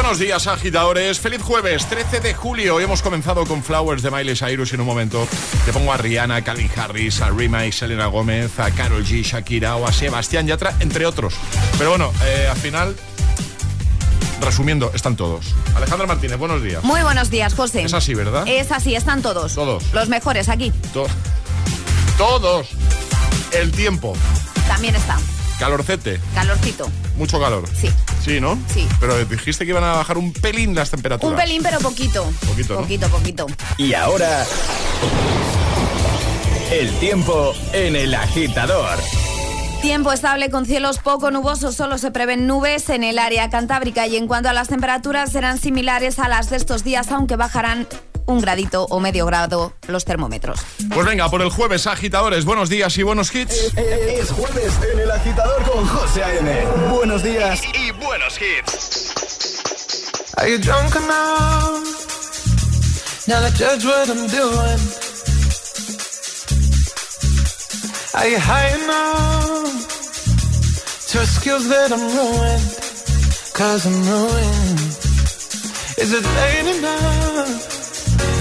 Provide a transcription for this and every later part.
Buenos días, agitadores. Feliz jueves, 13 de julio. Hemos comenzado con Flowers de Miley Cyrus en un momento. Te pongo a Rihanna, a Calvin Harris, a Rima y Selena Gómez, a Carol G, Shakira o a Sebastián Yatra, entre otros. Pero bueno, eh, al final resumiendo, están todos. Alejandra Martínez, buenos días. Muy buenos días, José. Es así, ¿verdad? Es así, están todos. Todos. Los mejores aquí. todos. El tiempo. También está. Calorcete. Calorcito. Mucho calor. Sí. Sí, ¿no? Sí. Pero dijiste que iban a bajar un pelín las temperaturas. Un pelín, pero poquito. Poquito, ¿no? Poquito, poquito. Y ahora... El tiempo en el agitador. Tiempo estable con cielos poco nubosos, solo se prevén nubes en el área cantábrica y en cuanto a las temperaturas serán similares a las de estos días, aunque bajarán un gradito o medio grado los termómetros. Pues venga, por el jueves, agitadores, buenos días y buenos hits. Es, jueves en el agitador con José A.M. Buenos días y, buenos hits. Are you drunk enough? Now to judge what I'm doing. Are you high enough to skills that I'm ruined? Cause I'm ruined. Is it late enough?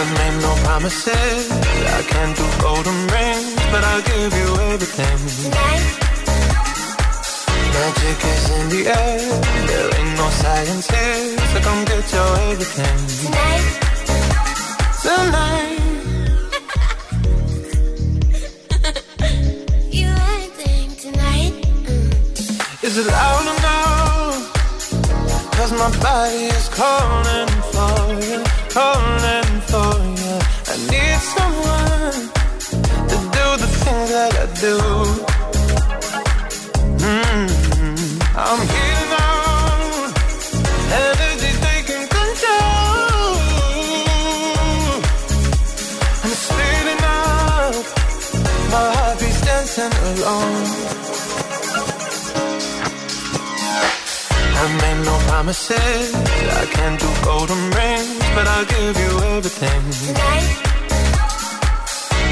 I made no promises. I can't do golden rings, but I'll give you everything. Tonight. Magic is in the air. There ain't no science here, so come get your everything. Tonight. Tonight. you acting tonight. Mm. Is it loud enough? Cause my body is calling for you, calling someone to do the things that I do. Mm-hmm. I'm here now, energy taking control. I'm speeding up, my dancing alone. I made no promises. I can't do golden rings, but I'll give you everything. Tonight.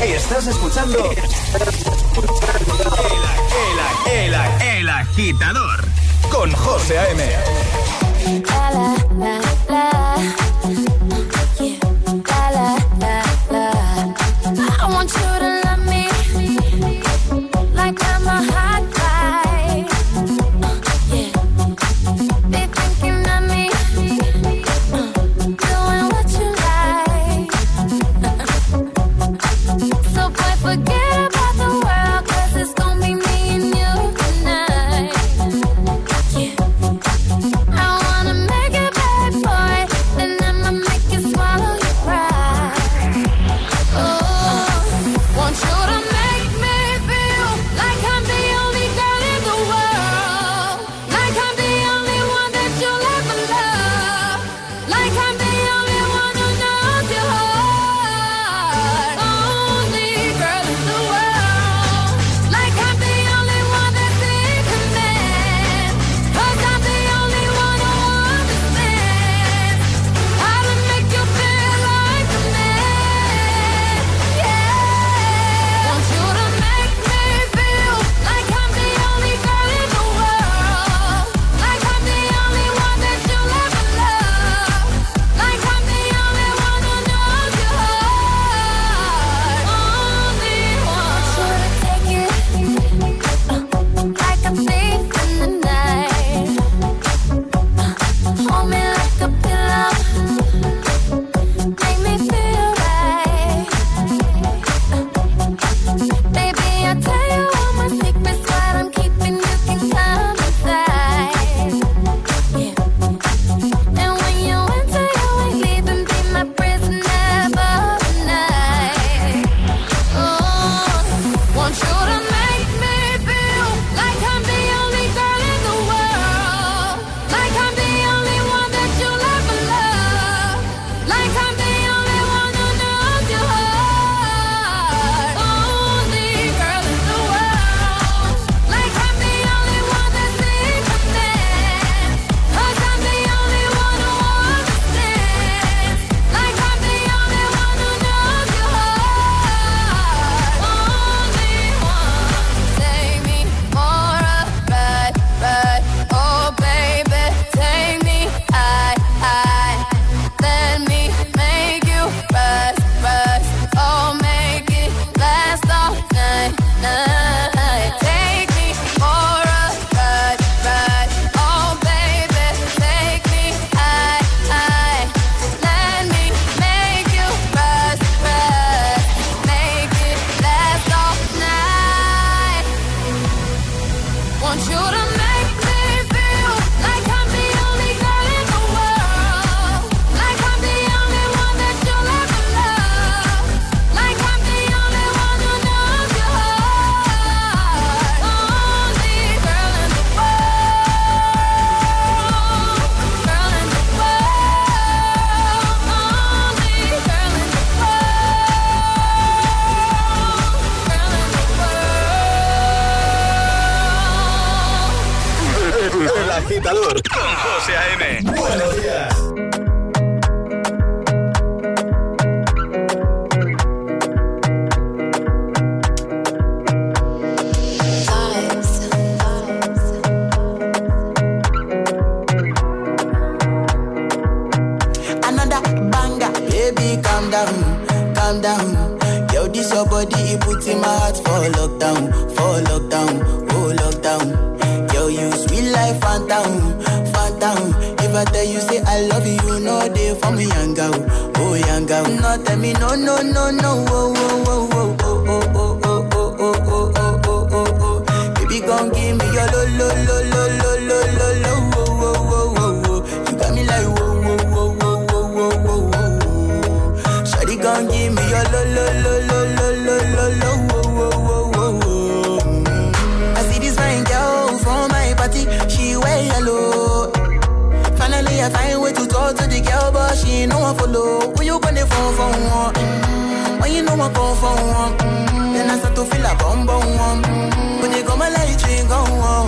Estás escuchando el, el, el, el agitador con José A.M. No tell me no, no, no, no, oh, oh, oh, oh, oh, oh, oh, oh, oh, oh, oh, oh, oh, oh. Baby, gon' give me your lo, lo, lo, lo, lo, lo, lo, lo, oh, oh, oh, oh, oh. You got me like whoa, whoa, whoa, whoa, whoa, whoa, whoa, whoa. Shawty gon' give me your lo, lo, lo, lo, lo, lo, lo, lo. I see this fine girl from my party, she wear yellow. Finally, I find way to talk to the girl, but she ain't no one follow. Phone for one? Mm-hmm. When you know I call for one? Mm-hmm. Then I start to feel a bum bum one. Mm-hmm. When you come my light, you go on.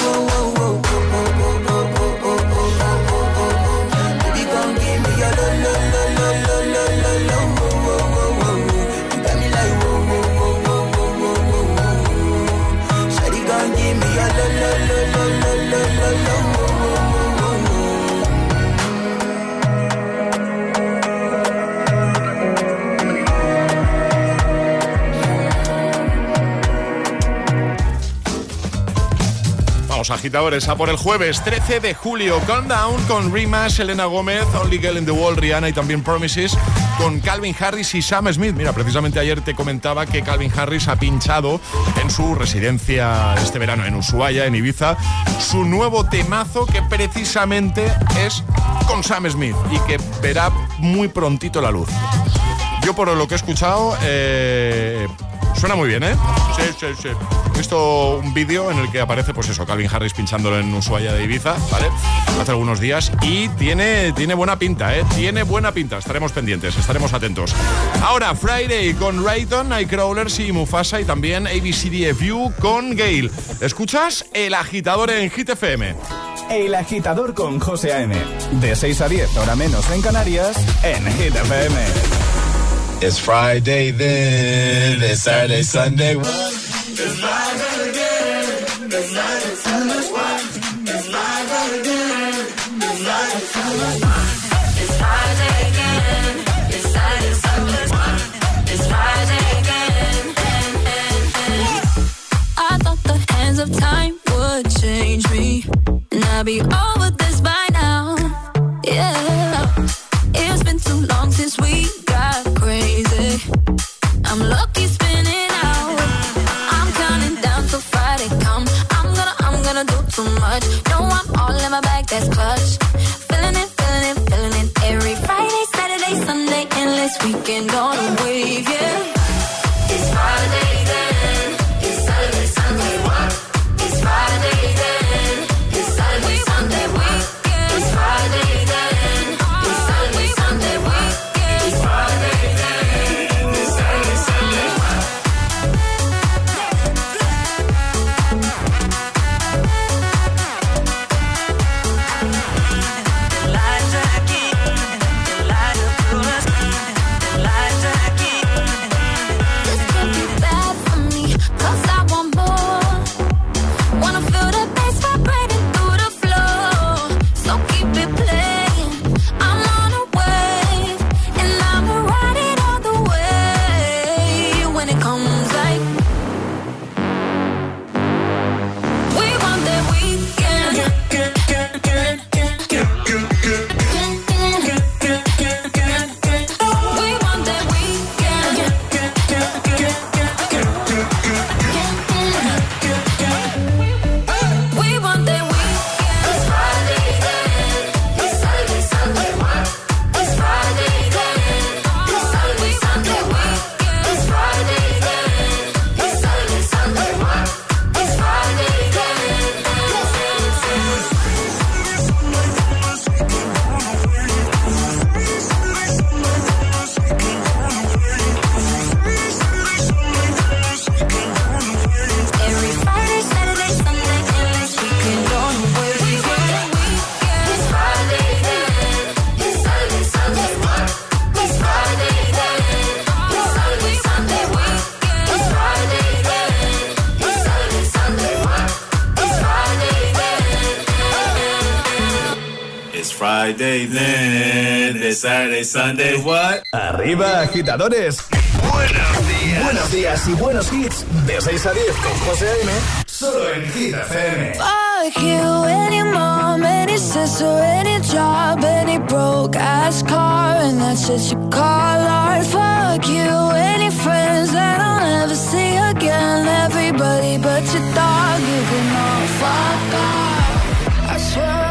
agitadores, a por el jueves 13 de julio. Countdown con Rima, Selena Gómez, Only Girl in the Wall, Rihanna y también Promises con Calvin Harris y Sam Smith. Mira, precisamente ayer te comentaba que Calvin Harris ha pinchado en su residencia este verano en Ushuaia, en Ibiza, su nuevo temazo que precisamente es con Sam Smith y que verá muy prontito la luz. Yo por lo que he escuchado, eh, Suena muy bien, ¿eh? Sí, sí, sí. He visto un vídeo en el que aparece, pues eso, Calvin Harris pinchándolo en Ushuaia de Ibiza, ¿vale? Hace algunos días y tiene, tiene buena pinta, ¿eh? Tiene buena pinta. Estaremos pendientes, estaremos atentos. Ahora, Friday con Rayton, Nightcrawlers y Mufasa y también ABCDFU con Gale. ¿Escuchas? El agitador en Hit FM. El agitador con José A.M. De 6 a 10, hora menos en Canarias, en Hit FM. It's Friday then, it's Saturday, Sunday. It's Friday again, it's Friday, Sunday. One. It's Friday again, it's Friday, Sunday. It's Friday again, it's Saturday, Sunday. It's Friday again. I thought the hands of time would change me, and I'd be over this by now. Yeah, it's been too long since we much. No, I'm all in my bag, that's clutch. Sunday, what? Arriba, agitadores. Buenos días. Buenos días y buenos hits. De 6 a 10 con José A.M. Solo en Hit FM. Fuck you, any mom, any sister, any job, any broke ass car, and that's shit you call art. Fuck you, any friends that I'll never see again. Everybody but your dog, you can all fuck off. I swear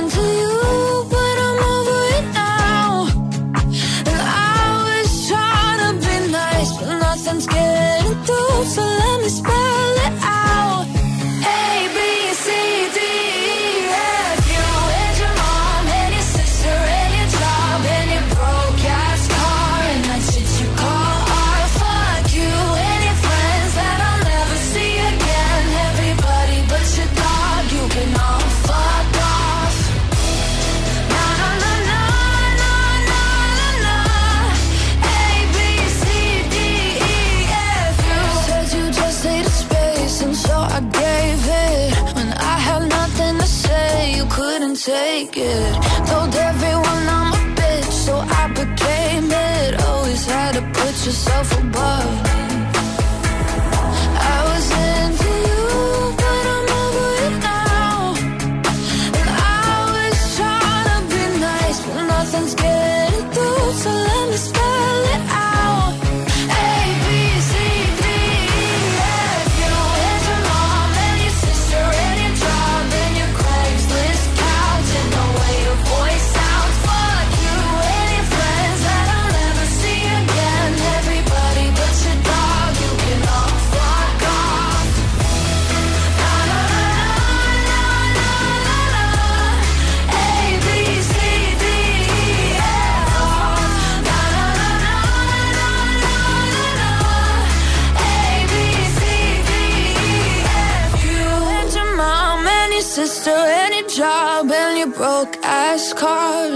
yourself above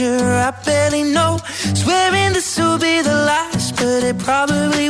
Danger I barely know. Swearing this will be the last, but it probably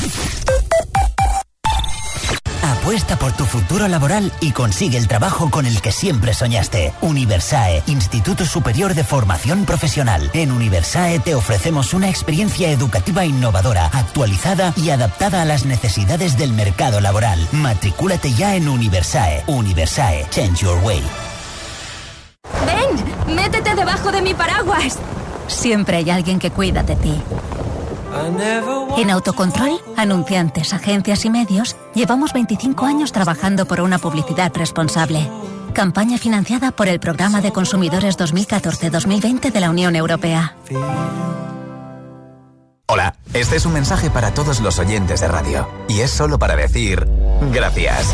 Apuesta por tu futuro laboral y consigue el trabajo con el que siempre soñaste. Universae, Instituto Superior de Formación Profesional. En Universae te ofrecemos una experiencia educativa innovadora, actualizada y adaptada a las necesidades del mercado laboral. Matricúlate ya en Universae. Universae, Change Your Way. ¡Ven! ¡Métete debajo de mi paraguas! Siempre hay alguien que cuida de ti. En Autocontrol, anunciantes, agencias y medios, llevamos 25 años trabajando por una publicidad responsable. Campaña financiada por el Programa de Consumidores 2014-2020 de la Unión Europea. Hola, este es un mensaje para todos los oyentes de radio. Y es solo para decir gracias.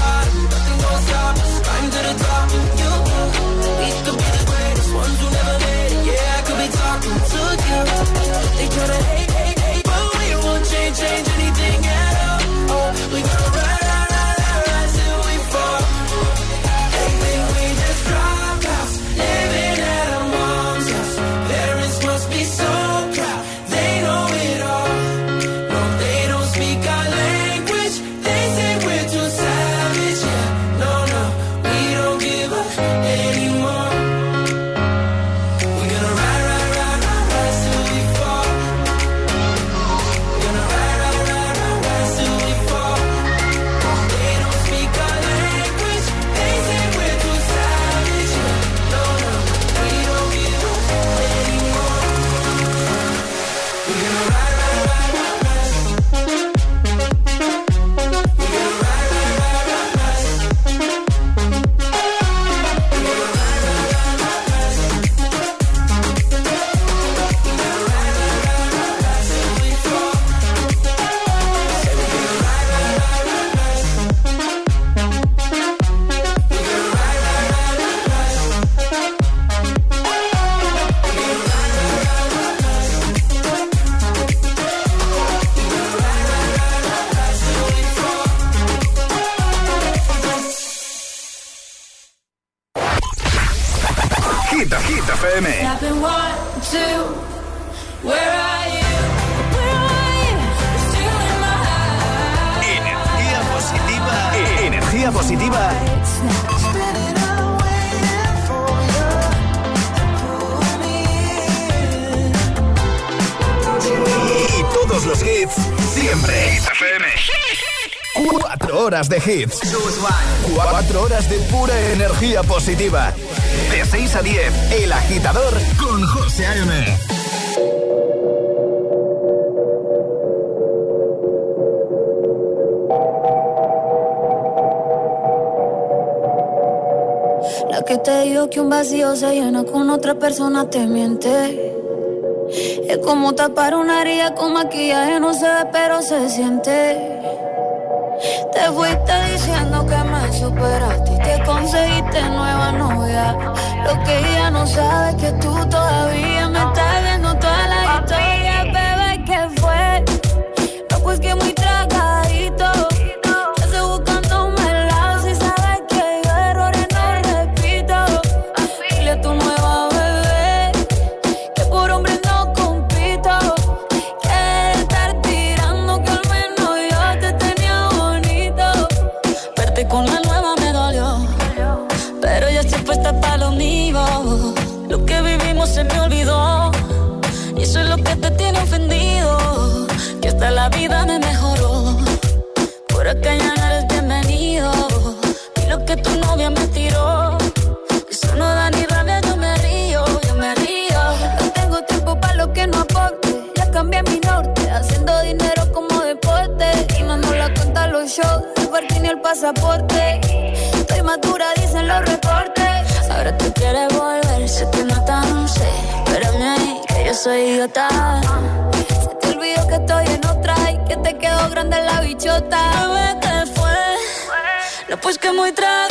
horas de hits. Cuatro horas de pura energía positiva. De 6 a 10, El Agitador con José A.M. La que te digo que un vacío se llena con otra persona te miente. Es como tapar una herida con maquillaje, no se ve, pero se siente. Te fuiste diciendo que me superaste y te conseguiste nueva novia. Lo que ella no sabe es que tú todavía me pasaporte. Estoy madura, dicen los reportes. Ahora tú quieres volver, te nota, no sé. Espérame ahí, que yo soy idiota. Se te olvidó que estoy en otra y que te quedó grande la bichota. Bebé, ¿qué fue? No, pues que muy tragadito.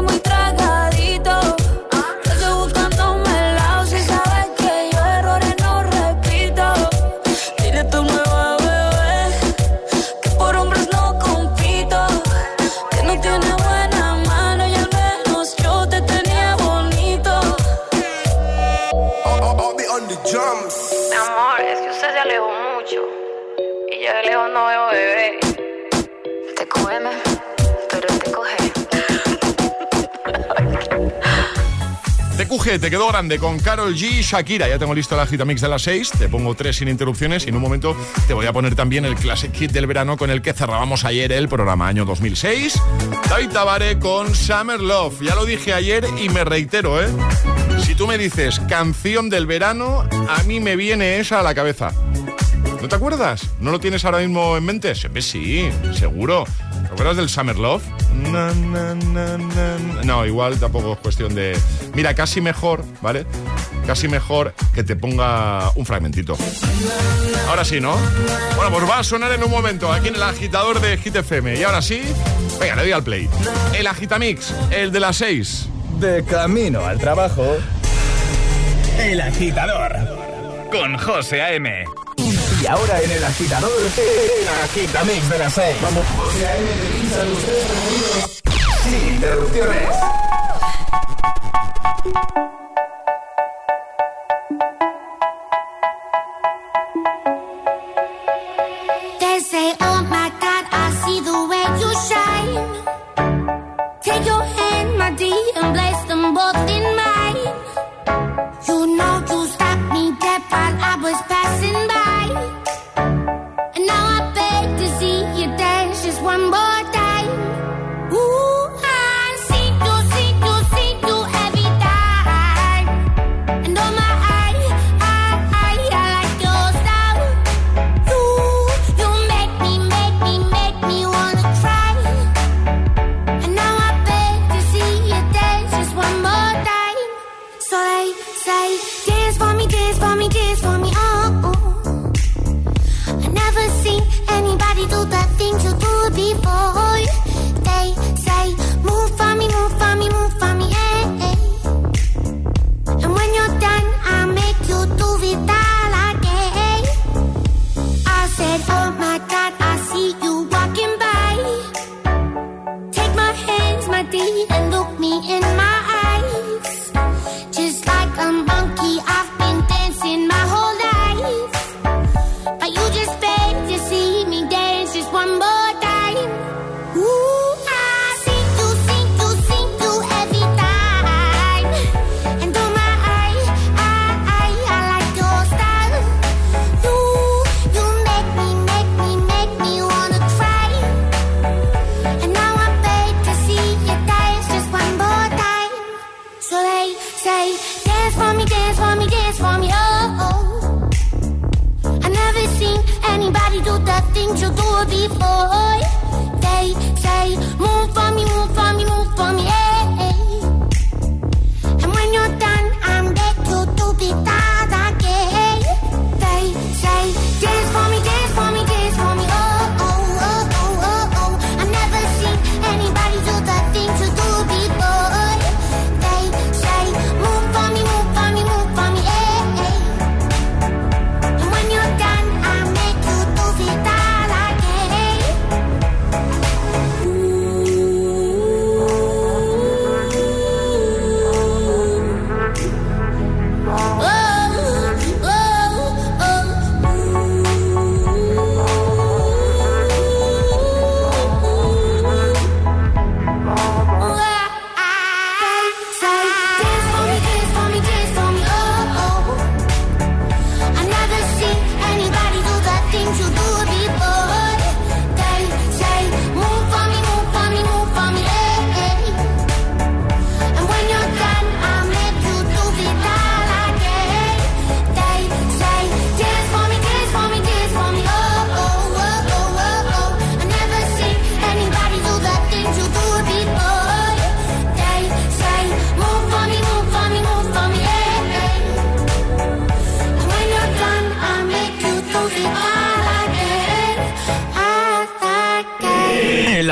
mesmo entrega. TQG, te quedó grande con Carol G y Shakira. Ya tengo listo la gita mix de las 6. Te pongo tres sin interrupciones y en un momento te voy a poner también el Classic Hit del verano con el que cerrábamos ayer el programa año 2006. David Tabare con Summer Love. Ya lo dije ayer y me reitero, ¿eh? Si tú me dices canción del verano, a mí me viene esa a la cabeza. ¿No te acuerdas? ¿No lo tienes ahora mismo en mente? Siempre sí, seguro. ¿Te acuerdas del Summer Love? Na, na, na, na. No, igual tampoco es cuestión de... Mira, casi mejor, ¿vale? Casi mejor que te ponga un fragmentito. Ahora sí, ¿no? Bueno, pues va a sonar en un momento aquí en el agitador de Hit FM. Y ahora sí, venga, le doy al play. El agitamix, el de las 6. De camino al trabajo. El agitador. Con José A.M. Y ahora en el agitador, el agitamix de las 6. Vamos. Sin interrupciones.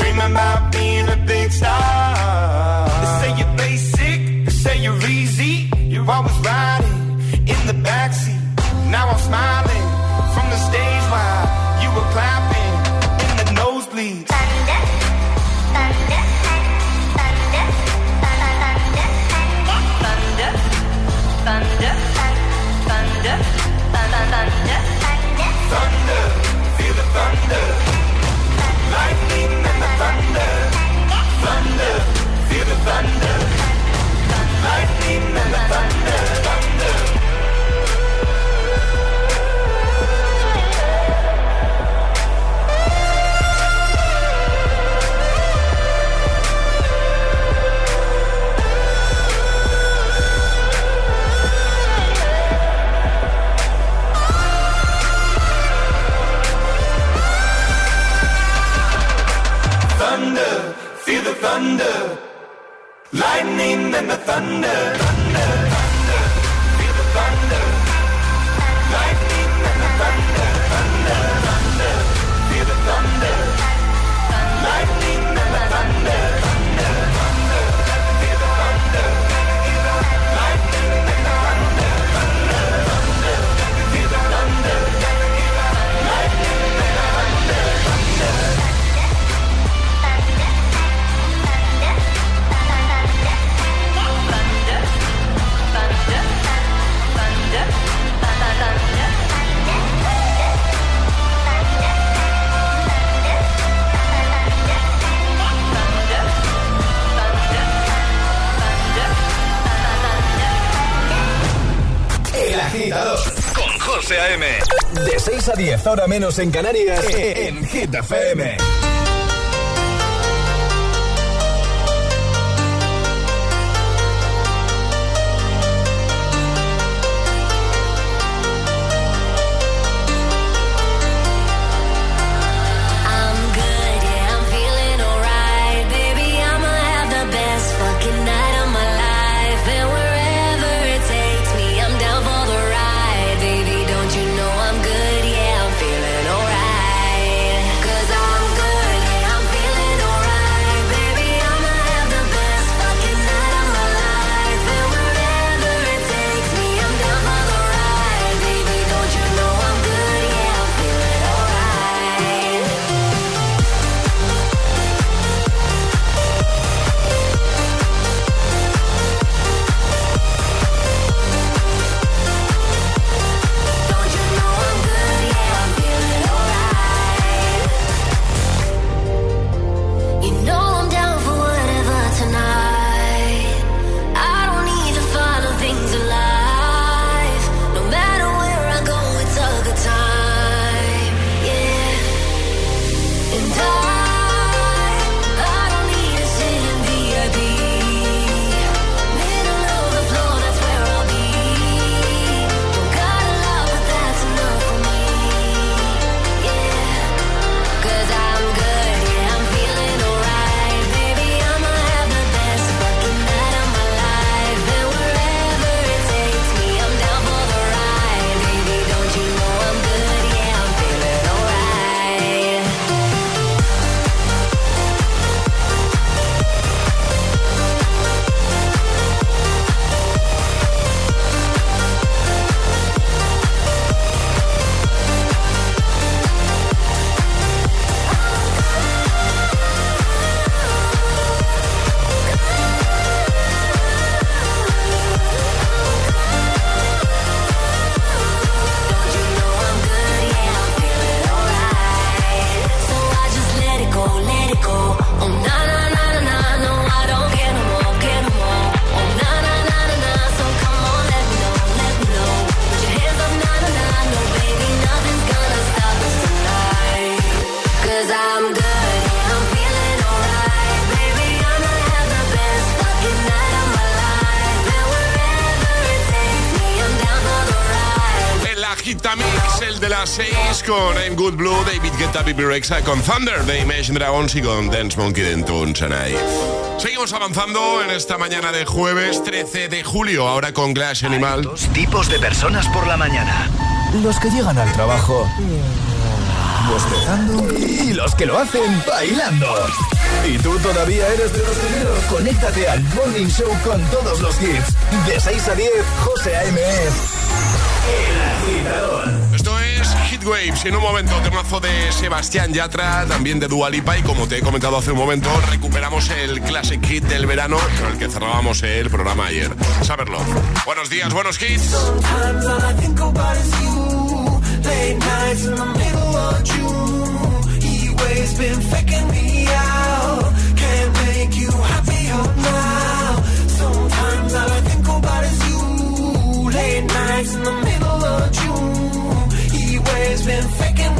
Dreaming about being a big star. They say you're basic, they say you're easy. You're always riding 6 a 10, ahora menos en Canarias, en Hit FM. Good Blue, David Guetta, Bibi Rexa, con Thunder de Imagine Dragons y con Dance Monkey de Tonight. Seguimos avanzando en esta mañana de jueves 13 de julio, ahora con Glass Animal. Dos tipos de personas por la mañana. Los que llegan al trabajo bostezando y los que lo hacen bailando. Y tú todavía eres de los primeros. Conéctate al Morning Show con todos los hits. De 6 a 10, José A.M.S. El agitador. Heatwaves. En un momento, temazo de Sebastián Yatra, también de Dualipa. Y como te he comentado hace un momento, recuperamos el Classic Hit del verano con el que cerrábamos el programa ayer. Saberlo. Buenos días, buenos hits. nights in the middle of June. been faking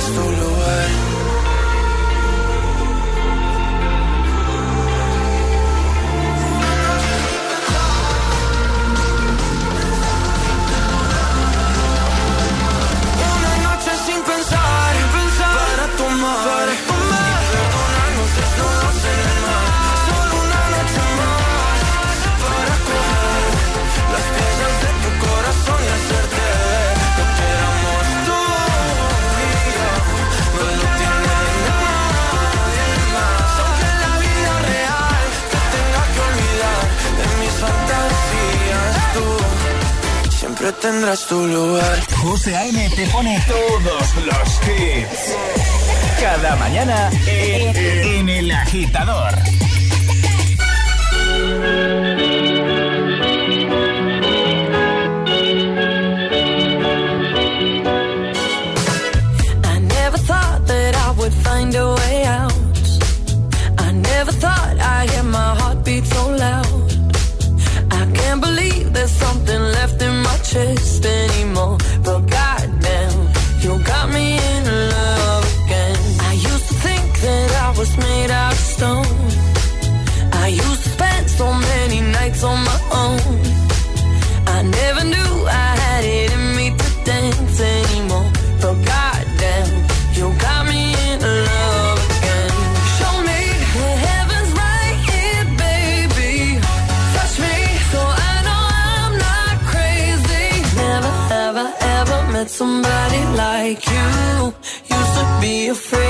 past all know words tendrás tu lugar. José A.M. te pone todos los hits. Cada mañana en El Agitador. pictures afraid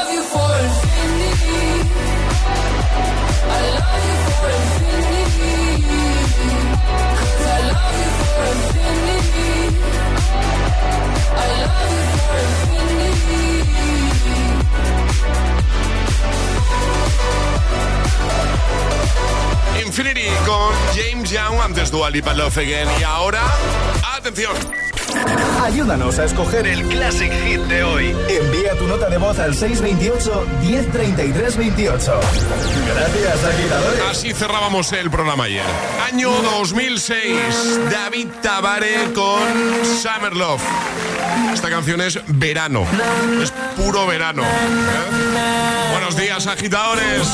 Infinity con James Young, antes Dua Lipa Love Again. Y ahora, atención. Ayúdanos a escoger el Classic Hit de hoy. Envía tu nota de voz al 628-103328. Gracias, agitadores. Así cerrábamos el programa ayer. Año 2006, David Tabare con Summer Love. Esta canción es verano, es puro verano. ¿eh? Buenos días, agitadores.